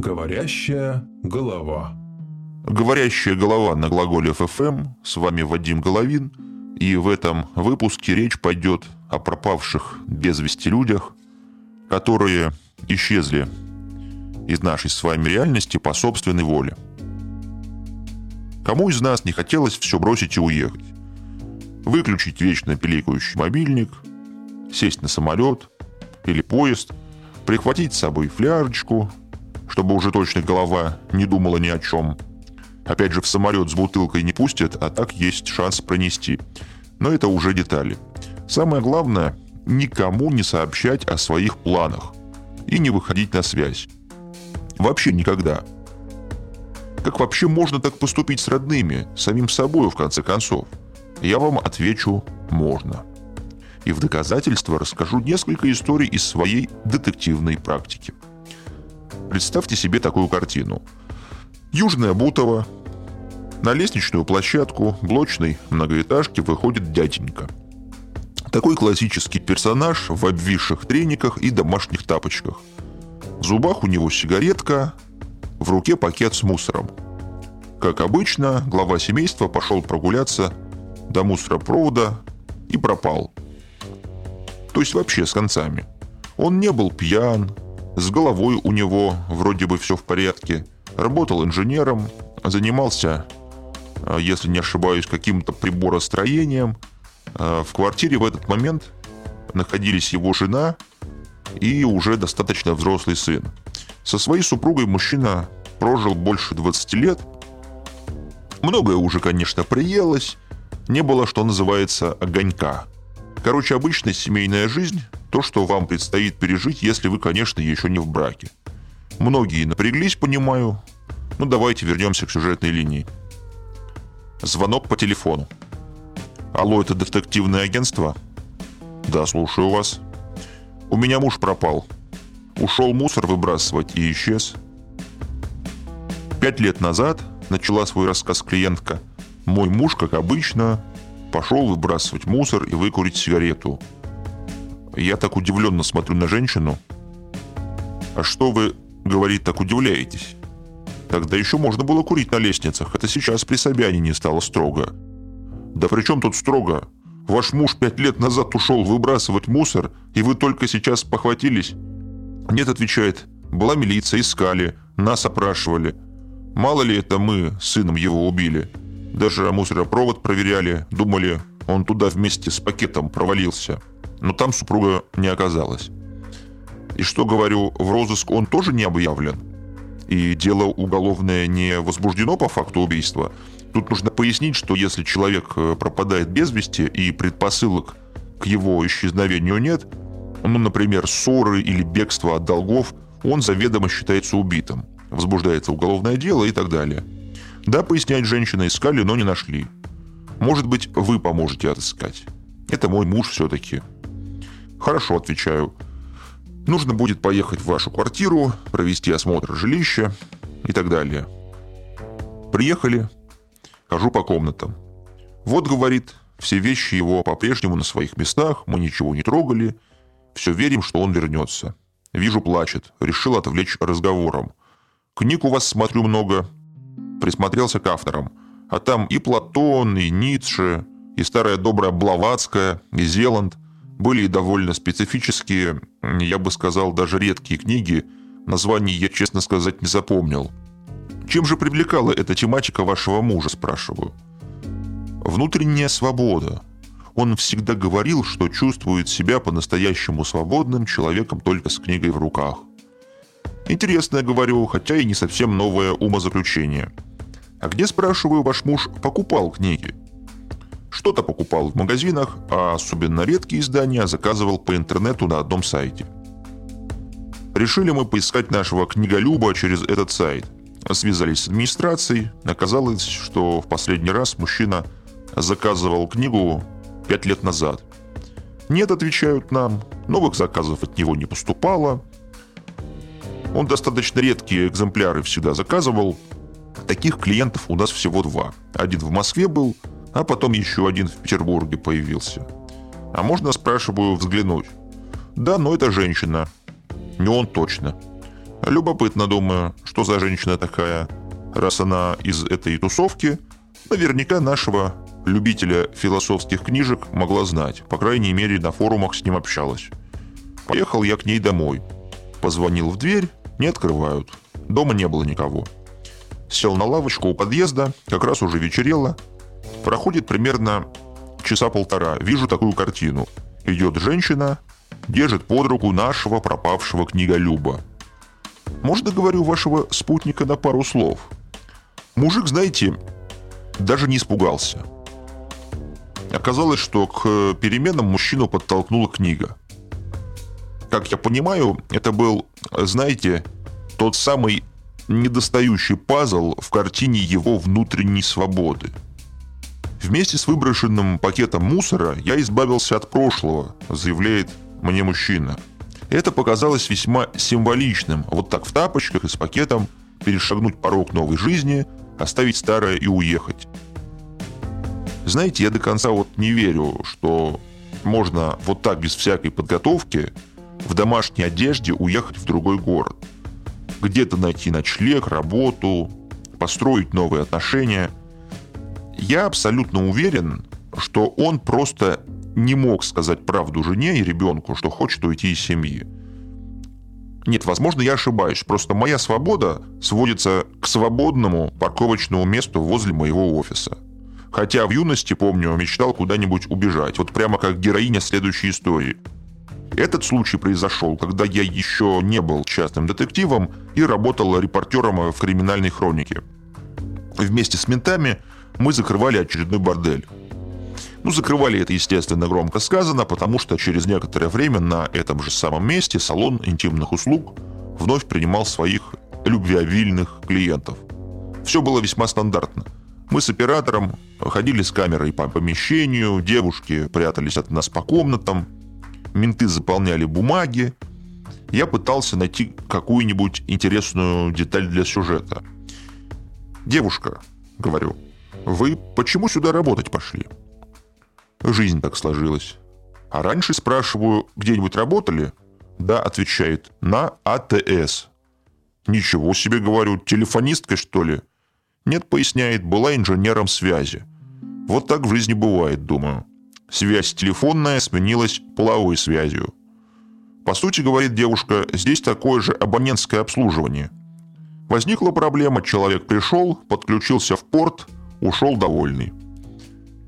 Говорящая голова. Говорящая голова на глаголе ФМ. С вами Вадим Головин. И в этом выпуске речь пойдет о пропавших без вести людях, которые исчезли из нашей с вами реальности по собственной воле. Кому из нас не хотелось все бросить и уехать? Выключить вечно пиликающий мобильник, сесть на самолет или поезд, прихватить с собой флярочку, чтобы уже точно голова не думала ни о чем. Опять же, в самолет с бутылкой не пустят, а так есть шанс пронести. Но это уже детали. Самое главное – никому не сообщать о своих планах и не выходить на связь. Вообще никогда. Как вообще можно так поступить с родными, самим собой в конце концов? Я вам отвечу – можно. И в доказательство расскажу несколько историй из своей детективной практики. Представьте себе такую картину. Южная Бутова. На лестничную площадку блочной многоэтажки выходит дяденька. Такой классический персонаж в обвисших трениках и домашних тапочках. В зубах у него сигаретка, в руке пакет с мусором. Как обычно, глава семейства пошел прогуляться до мусоропровода и пропал. То есть вообще с концами. Он не был пьян, с головой у него вроде бы все в порядке. Работал инженером, занимался, а, если не ошибаюсь, каким-то приборостроением. А, в квартире в этот момент находились его жена и уже достаточно взрослый сын. Со своей супругой мужчина прожил больше 20 лет. Многое уже, конечно, приелось. Не было, что называется, огонька. Короче, обычная семейная жизнь, то, что вам предстоит пережить, если вы, конечно, еще не в браке. Многие напряглись, понимаю. Ну, давайте вернемся к сюжетной линии. Звонок по телефону. Алло, это детективное агентство? Да, слушаю вас. У меня муж пропал. Ушел мусор выбрасывать и исчез. Пять лет назад начала свой рассказ клиентка. Мой муж, как обычно, пошел выбрасывать мусор и выкурить сигарету. Я так удивленно смотрю на женщину. А что вы, говорит, так удивляетесь? Тогда еще можно было курить на лестницах. Это сейчас при Собянине стало строго. Да при чем тут строго? Ваш муж пять лет назад ушел выбрасывать мусор, и вы только сейчас похватились? Нет, отвечает. Была милиция, искали, нас опрашивали. Мало ли это мы с сыном его убили. Даже мусоропровод проверяли, думали, он туда вместе с пакетом провалился. Но там супруга не оказалась. И что, говорю, в розыск он тоже не объявлен? И дело уголовное не возбуждено по факту убийства? Тут нужно пояснить, что если человек э, пропадает без вести и предпосылок к его исчезновению нет, ну, например, ссоры или бегство от долгов, он заведомо считается убитым. Возбуждается уголовное дело и так далее. Да, поясняет женщина, искали, но не нашли. Может быть, вы поможете отыскать. Это мой муж все-таки. Хорошо, отвечаю. Нужно будет поехать в вашу квартиру, провести осмотр жилища и так далее. Приехали, хожу по комнатам. Вот, говорит, все вещи его по-прежнему на своих местах, мы ничего не трогали, все верим, что он вернется. Вижу, плачет, решил отвлечь разговором. Книг у вас, смотрю, много, присмотрелся к авторам. А там и Платон, и Ницше, и старая добрая Блаватская, и Зеланд. Были довольно специфические, я бы сказал, даже редкие книги. Названий я, честно сказать, не запомнил. Чем же привлекала эта тематика вашего мужа, спрашиваю? Внутренняя свобода. Он всегда говорил, что чувствует себя по-настоящему свободным человеком только с книгой в руках. Интересное, говорю, хотя и не совсем новое умозаключение – а где, спрашиваю, ваш муж покупал книги? Что-то покупал в магазинах, а особенно редкие издания заказывал по интернету на одном сайте. Решили мы поискать нашего книголюба через этот сайт. Связались с администрацией. Оказалось, что в последний раз мужчина заказывал книгу пять лет назад. Нет, отвечают нам, новых заказов от него не поступало. Он достаточно редкие экземпляры всегда заказывал, Таких клиентов у нас всего два. Один в Москве был, а потом еще один в Петербурге появился. А можно, спрашиваю, взглянуть? Да, но это женщина. Не он точно. Любопытно, думаю, что за женщина такая, раз она из этой тусовки, наверняка нашего любителя философских книжек могла знать. По крайней мере, на форумах с ним общалась. Поехал я к ней домой. Позвонил в дверь, не открывают. Дома не было никого. Сел на лавочку у подъезда, как раз уже вечерело. Проходит примерно часа полтора. Вижу такую картину. Идет женщина, держит под руку нашего пропавшего книголюба. Можно, говорю, вашего спутника на пару слов? Мужик, знаете, даже не испугался. Оказалось, что к переменам мужчину подтолкнула книга. Как я понимаю, это был, знаете, тот самый недостающий пазл в картине его внутренней свободы. Вместе с выброшенным пакетом мусора я избавился от прошлого, заявляет мне мужчина. Это показалось весьма символичным. Вот так в тапочках и с пакетом перешагнуть порог новой жизни, оставить старое и уехать. Знаете, я до конца вот не верю, что можно вот так без всякой подготовки в домашней одежде уехать в другой город. Где-то найти ночлег, работу, построить новые отношения. Я абсолютно уверен, что он просто не мог сказать правду жене и ребенку, что хочет уйти из семьи. Нет, возможно, я ошибаюсь. Просто моя свобода сводится к свободному парковочному месту возле моего офиса – Хотя в юности, помню, мечтал куда-нибудь убежать. Вот прямо как героиня следующей истории. Этот случай произошел, когда я еще не был частным детективом и работал репортером в криминальной хронике. Вместе с ментами мы закрывали очередной бордель. Ну, закрывали это, естественно, громко сказано, потому что через некоторое время на этом же самом месте салон интимных услуг вновь принимал своих любвеобильных клиентов. Все было весьма стандартно – мы с оператором ходили с камерой по помещению, девушки прятались от нас по комнатам, менты заполняли бумаги. Я пытался найти какую-нибудь интересную деталь для сюжета. «Девушка», — говорю, — «вы почему сюда работать пошли?» Жизнь так сложилась. А раньше спрашиваю, где-нибудь работали? Да, отвечает, на АТС. Ничего себе, говорю, телефонисткой, что ли? Нет, поясняет, была инженером связи. Вот так в жизни бывает, думаю. Связь телефонная сменилась половой связью. По сути, говорит девушка, здесь такое же абонентское обслуживание. Возникла проблема, человек пришел, подключился в порт, ушел довольный.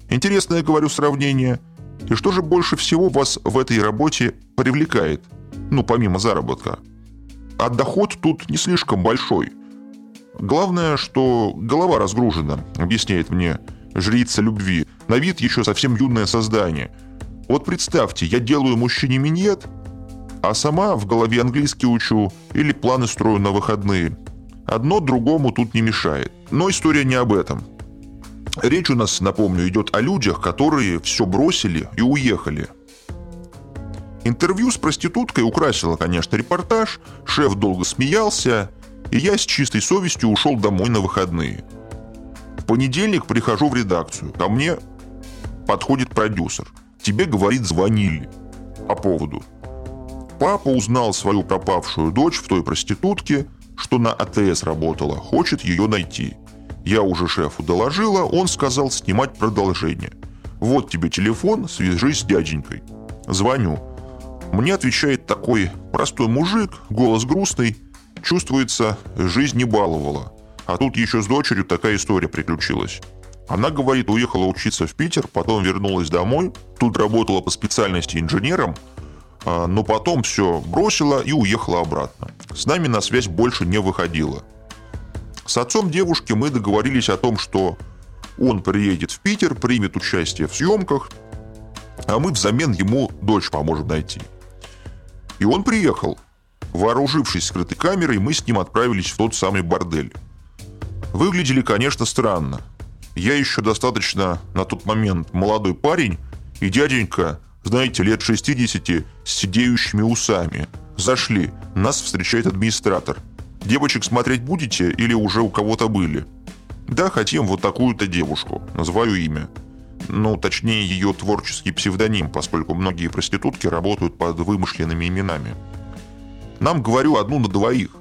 Интересное, говорю, сравнение. И что же больше всего вас в этой работе привлекает? Ну, помимо заработка. А доход тут не слишком большой – Главное, что голова разгружена, объясняет мне жрица любви. На вид еще совсем юное создание. Вот представьте, я делаю мужчине миньет, а сама в голове английский учу или планы строю на выходные. Одно другому тут не мешает. Но история не об этом. Речь у нас, напомню, идет о людях, которые все бросили и уехали. Интервью с проституткой украсило, конечно, репортаж, шеф долго смеялся – и я с чистой совестью ушел домой на выходные. В понедельник прихожу в редакцию. Ко мне подходит продюсер. Тебе, говорит, звонили. По поводу. Папа узнал свою пропавшую дочь в той проститутке, что на АТС работала, хочет ее найти. Я уже шефу доложила, он сказал снимать продолжение. Вот тебе телефон, свяжись с дяденькой. Звоню. Мне отвечает такой простой мужик, голос грустный – Чувствуется, жизнь не баловала. А тут еще с дочерью такая история приключилась. Она, говорит, уехала учиться в Питер, потом вернулась домой, тут работала по специальности инженером, а, но потом все бросила и уехала обратно. С нами на связь больше не выходила. С отцом девушки мы договорились о том, что он приедет в Питер, примет участие в съемках, а мы взамен ему дочь поможем найти. И он приехал. Вооружившись скрытой камерой, мы с ним отправились в тот самый бордель. Выглядели, конечно, странно. Я еще достаточно на тот момент молодой парень, и дяденька, знаете, лет 60 с сидеющими усами. Зашли, нас встречает администратор. Девочек смотреть будете или уже у кого-то были? Да, хотим вот такую-то девушку. Называю имя. Ну, точнее, ее творческий псевдоним, поскольку многие проститутки работают под вымышленными именами. Нам, говорю, одну на двоих.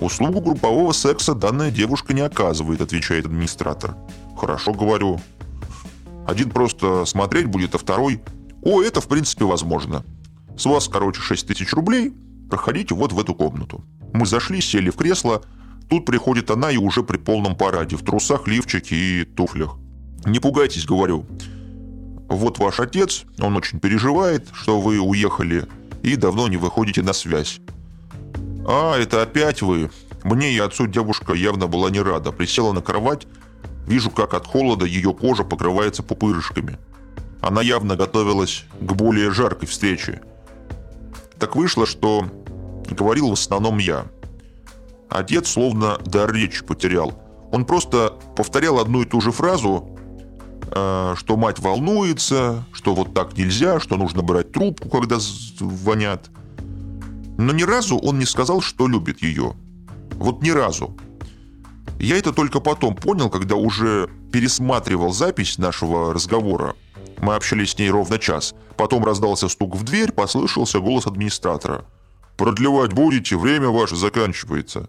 Услугу группового секса данная девушка не оказывает, отвечает администратор. Хорошо, говорю. Один просто смотреть будет, а второй... О, это в принципе возможно. С вас, короче, 6 тысяч рублей, проходите вот в эту комнату. Мы зашли, сели в кресло, тут приходит она и уже при полном параде, в трусах, лифчике и туфлях. Не пугайтесь, говорю. Вот ваш отец, он очень переживает, что вы уехали и давно не выходите на связь. «А, это опять вы!» Мне и отцу девушка явно была не рада. Присела на кровать, вижу, как от холода ее кожа покрывается пупырышками. Она явно готовилась к более жаркой встрече. Так вышло, что говорил в основном я. Отец словно дар речи потерял. Он просто повторял одну и ту же фразу, э, что мать волнуется, что вот так нельзя, что нужно брать трубку, когда звонят. Но ни разу он не сказал, что любит ее. Вот ни разу. Я это только потом понял, когда уже пересматривал запись нашего разговора. Мы общались с ней ровно час. Потом раздался стук в дверь, послышался голос администратора. «Продлевать будете, время ваше заканчивается».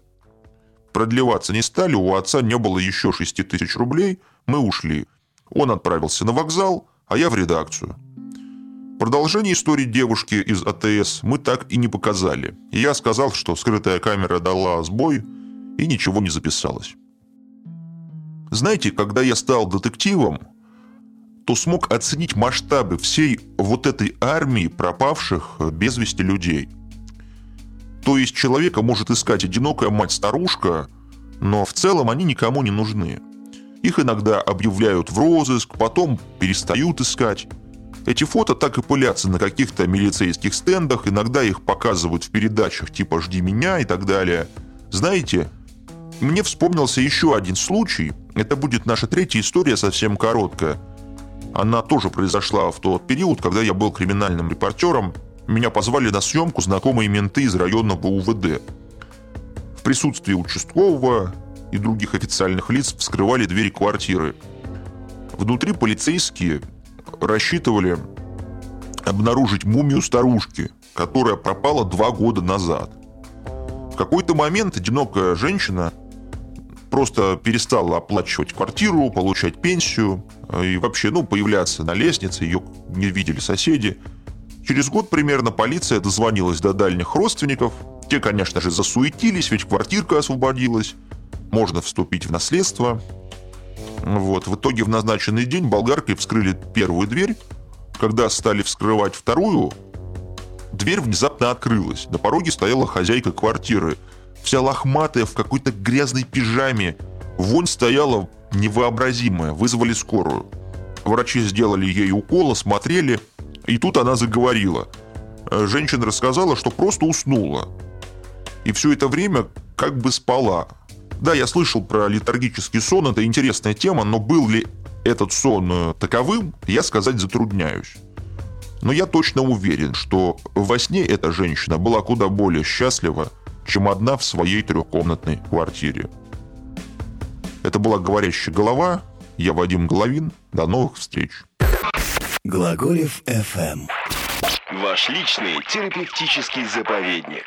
Продлеваться не стали, у отца не было еще шести тысяч рублей, мы ушли. Он отправился на вокзал, а я в редакцию. Продолжение истории девушки из АТС мы так и не показали. Я сказал, что скрытая камера дала сбой и ничего не записалось. Знаете, когда я стал детективом, то смог оценить масштабы всей вот этой армии пропавших без вести людей. То есть человека может искать одинокая мать-старушка, но в целом они никому не нужны. Их иногда объявляют в розыск, потом перестают искать. Эти фото так и пылятся на каких-то милицейских стендах, иногда их показывают в передачах типа «Жди меня» и так далее. Знаете, мне вспомнился еще один случай. Это будет наша третья история, совсем короткая. Она тоже произошла в тот период, когда я был криминальным репортером. Меня позвали на съемку знакомые менты из районного УВД. В присутствии участкового и других официальных лиц вскрывали двери квартиры. Внутри полицейские рассчитывали обнаружить мумию старушки, которая пропала два года назад. В какой-то момент одинокая женщина просто перестала оплачивать квартиру, получать пенсию и вообще, ну, появляться на лестнице, ее не видели соседи. Через год примерно полиция дозвонилась до дальних родственников. Те, конечно же, засуетились, ведь квартирка освободилась. Можно вступить в наследство. Вот. В итоге в назначенный день болгаркой вскрыли первую дверь. Когда стали вскрывать вторую, дверь внезапно открылась. На пороге стояла хозяйка квартиры. Вся лохматая, в какой-то грязной пижаме. Вонь стояла невообразимая. Вызвали скорую. Врачи сделали ей укол, осмотрели. И тут она заговорила. Женщина рассказала, что просто уснула. И все это время как бы спала. Да, я слышал про летаргический сон, это интересная тема, но был ли этот сон э, таковым, я сказать затрудняюсь. Но я точно уверен, что во сне эта женщина была куда более счастлива, чем одна в своей трехкомнатной квартире. Это была «Говорящая голова». Я Вадим Головин. До новых встреч. Глаголев FM. Ваш личный терапевтический заповедник.